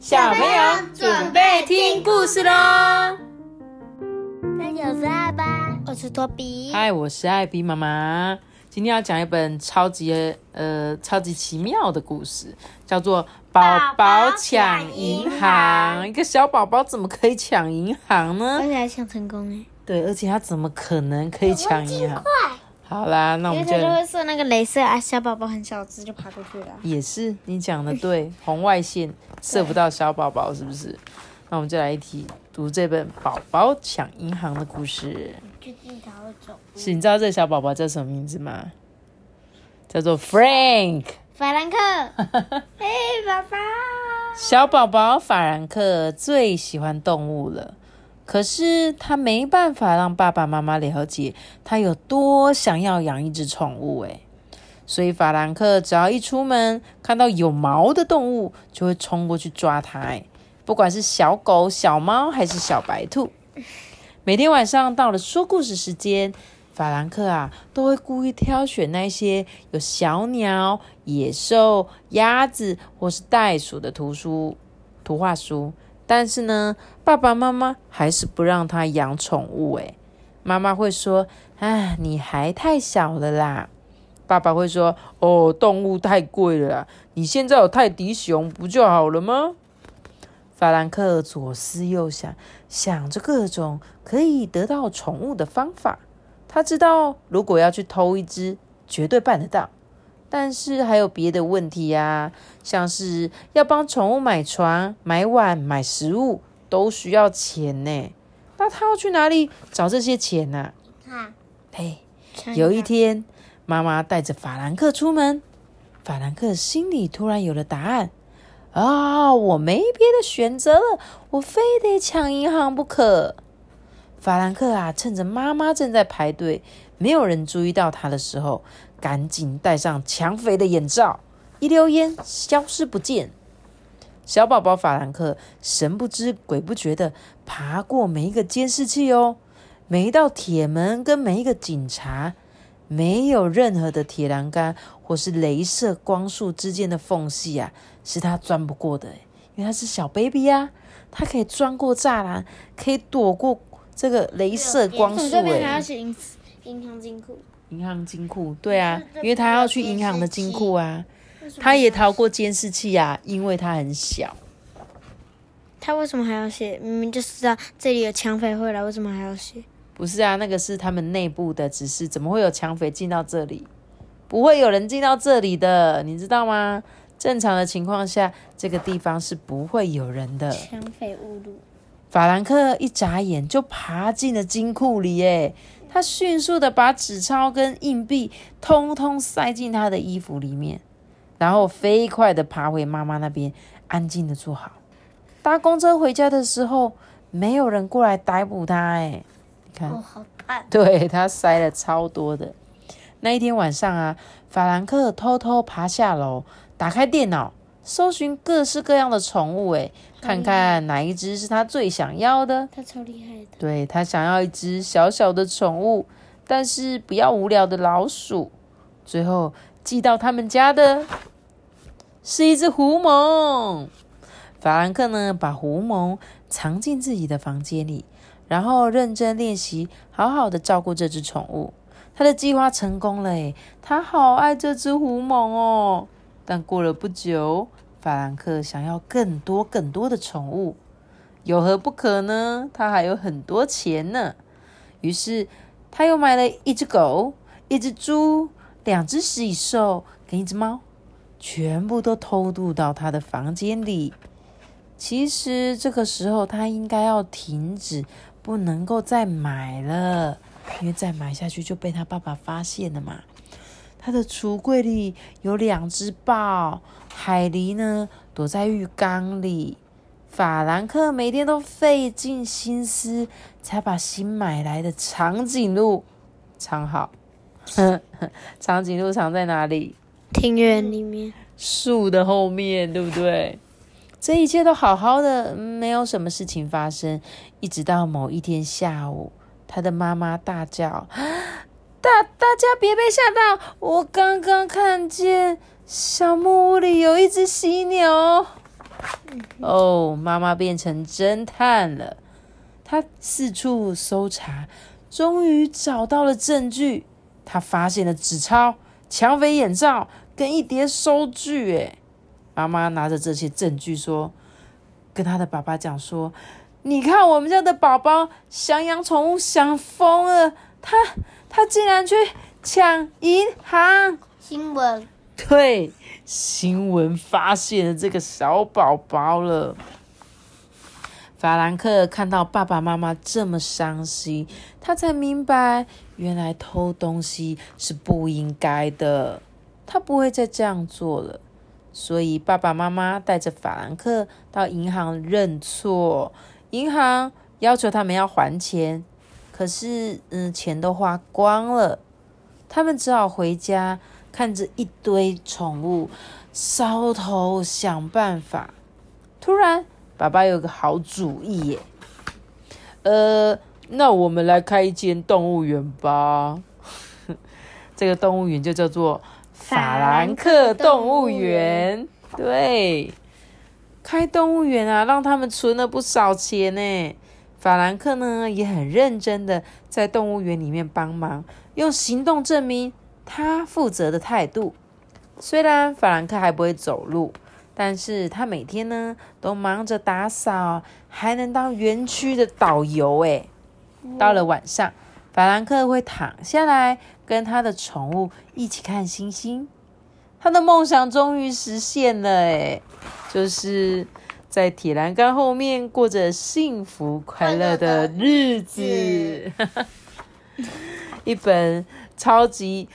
小朋友准备听故事喽！大家好，我是阿巴，我是托比。嗨，我是艾比妈妈。今天要讲一本超级呃超级奇妙的故事，叫做《宝宝抢银行》。一个小宝宝怎么可以抢银行呢？而且还抢成功哎！对，而且他怎么可能可以抢银行？好啦，那我们就就会射那个镭射啊，小宝宝很小只就爬过去了。也是你讲的对，红外线射不到小宝宝，是不是？那我们就来一起读这本《宝宝抢银行》的故事。最近他会走。是，你知道这个小宝宝叫什么名字吗？叫做 Frank。法兰克。嘿，宝宝。小宝宝法兰克最喜欢动物了。可是他没办法让爸爸妈妈了解他有多想要养一只宠物诶所以法兰克只要一出门看到有毛的动物，就会冲过去抓它诶不管是小狗、小猫还是小白兔。每天晚上到了说故事时间，法兰克啊都会故意挑选那些有小鸟、野兽、鸭子或是袋鼠的图书、图画书。但是呢，爸爸妈妈还是不让他养宠物。诶妈妈会说：“哎，你还太小了啦。”爸爸会说：“哦，动物太贵了啦，你现在有泰迪熊不就好了吗？”法兰克左思右想，想着各种可以得到宠物的方法。他知道，如果要去偷一只，绝对办得到。但是还有别的问题呀，像是要帮宠物买床、买碗、买食物，都需要钱呢。那他要去哪里找这些钱呢？啊，嘿，有一天，妈妈带着法兰克出门，法兰克心里突然有了答案。啊，我没别的选择了，我非得抢银行不可。法兰克啊，趁着妈妈正在排队，没有人注意到他的时候。赶紧戴上抢匪的眼罩，一溜烟消失不见。小宝宝法兰克神不知鬼不觉的爬过每一个监视器哦，每一道铁门跟每一个警察，没有任何的铁栏杆或是镭射光束之间的缝隙啊，是他钻不过的。因为他是小 baby 啊，他可以钻过栅栏，可以躲过这个镭射光束。哎，银行金库。银行金库，对啊，因为他要去银行的金库啊，他也逃过监视器啊，因为他很小。他为什么还要写？明明就知道这里有抢匪会来，为什么还要写？不是啊，那个是他们内部的指示，怎么会有抢匪进到这里？不会有人进到这里的，你知道吗？正常的情况下，这个地方是不会有人的。抢匪误入。法兰克一眨眼就爬进了金库里，耶。他迅速的把纸钞跟硬币通通塞进他的衣服里面，然后飞快的爬回妈妈那边，安静的坐好。搭公车回家的时候，没有人过来逮捕他。哎，你看，好。对他塞了超多的。那一天晚上啊，法兰克偷偷爬下楼，打开电脑。搜寻各式各样的宠物，哎，看看哪一只是他最想要的。他超厉害的。对他想要一只小小的宠物，但是不要无聊的老鼠。最后寄到他们家的 是一只狐獴。法兰克呢，把狐獴藏进自己的房间里，然后认真练习，好好的照顾这只宠物。他的计划成功了，哎，他好爱这只狐獴哦。但过了不久，法兰克想要更多更多的宠物，有何不可呢？他还有很多钱呢。于是他又买了一只狗、一只猪、两只喜兽跟一只猫，全部都偷渡到他的房间里。其实这个时候他应该要停止，不能够再买了，因为再买下去就被他爸爸发现了嘛。他的橱柜里有两只豹，海狸呢躲在浴缸里。法兰克每天都费尽心思，才把新买来的长颈鹿藏好。长颈鹿藏在哪里？庭院里面，树的后面，对不对？这一切都好好的，没有什么事情发生。一直到某一天下午，他的妈妈大叫。大大家别被吓到！我刚刚看见小木屋里有一只犀牛。哦，妈妈变成侦探了，她四处搜查，终于找到了证据。她发现了纸钞、抢匪眼罩跟一叠收据。哎，妈妈拿着这些证据说，跟她的爸爸讲说：“你看，我们家的宝宝想养宠物想疯了，他他竟然去抢银行。”新闻。对，新闻发现了这个小宝宝了。法兰克看到爸爸妈妈这么伤心，他才明白，原来偷东西是不应该的。他不会再这样做了。所以爸爸妈妈带着法兰克到银行认错，银行要求他们要还钱，可是，嗯，钱都花光了，他们只好回家。看着一堆宠物，烧头想办法。突然，爸爸有个好主意耶！呃，那我们来开一间动物园吧。这个动物园就叫做法兰克动物园。对，开动物园啊，让他们存了不少钱呢。法兰克呢，也很认真的在动物园里面帮忙，用行动证明。他负责的态度，虽然法兰克还不会走路，但是他每天呢都忙着打扫，还能当园区的导游。诶，到了晚上，法兰克会躺下来跟他的宠物一起看星星。他的梦想终于实现了，诶，就是在铁栏杆后面过着幸福快乐的日子。一本超级。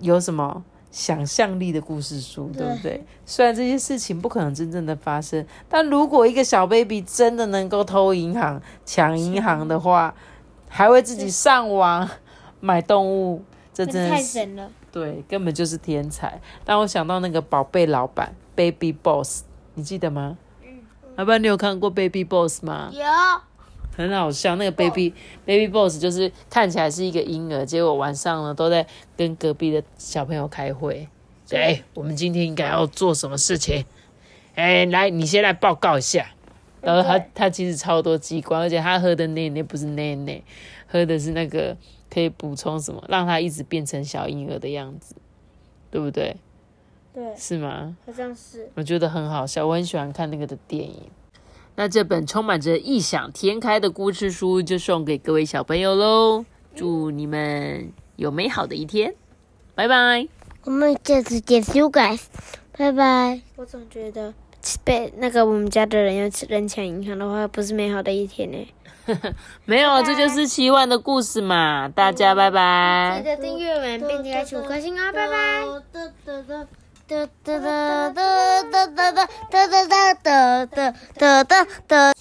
有什么想象力的故事书，对不对？虽然这些事情不可能真正的发生，但如果一个小 baby 真的能够偷银行、抢银行的话，还会自己上网 买动物，这真的太神了。对，根本就是天才。但我想到那个宝贝老板 Baby Boss，你记得吗？嗯。老板，你有看过 Baby Boss 吗？有。很好笑，那个 baby baby boss 就是看起来是一个婴儿，结果晚上呢都在跟隔壁的小朋友开会。哎，我们今天应该要做什么事情？哎，来，你先来报告一下。然后他他其实超多机关，而且他喝的奶奶不是奶奶，喝的是那个可以补充什么，让他一直变成小婴儿的样子，对不对？对，是吗？好像是。我觉得很好笑，我很喜欢看那个的电影。那这本充满着异想天开的故事书就送给各位小朋友喽！祝你们有美好的一天，拜拜！我们下次见，guys，拜拜！我总觉得被那个我们家的人要人抢银行的话，不是美好的一天呢。没有，这就是奇幻的故事嘛！大家拜拜！记得订阅我们，并且开启五颗星哦，拜拜！哒哒哒哒哒哒哒哒哒哒哒哒哒哒。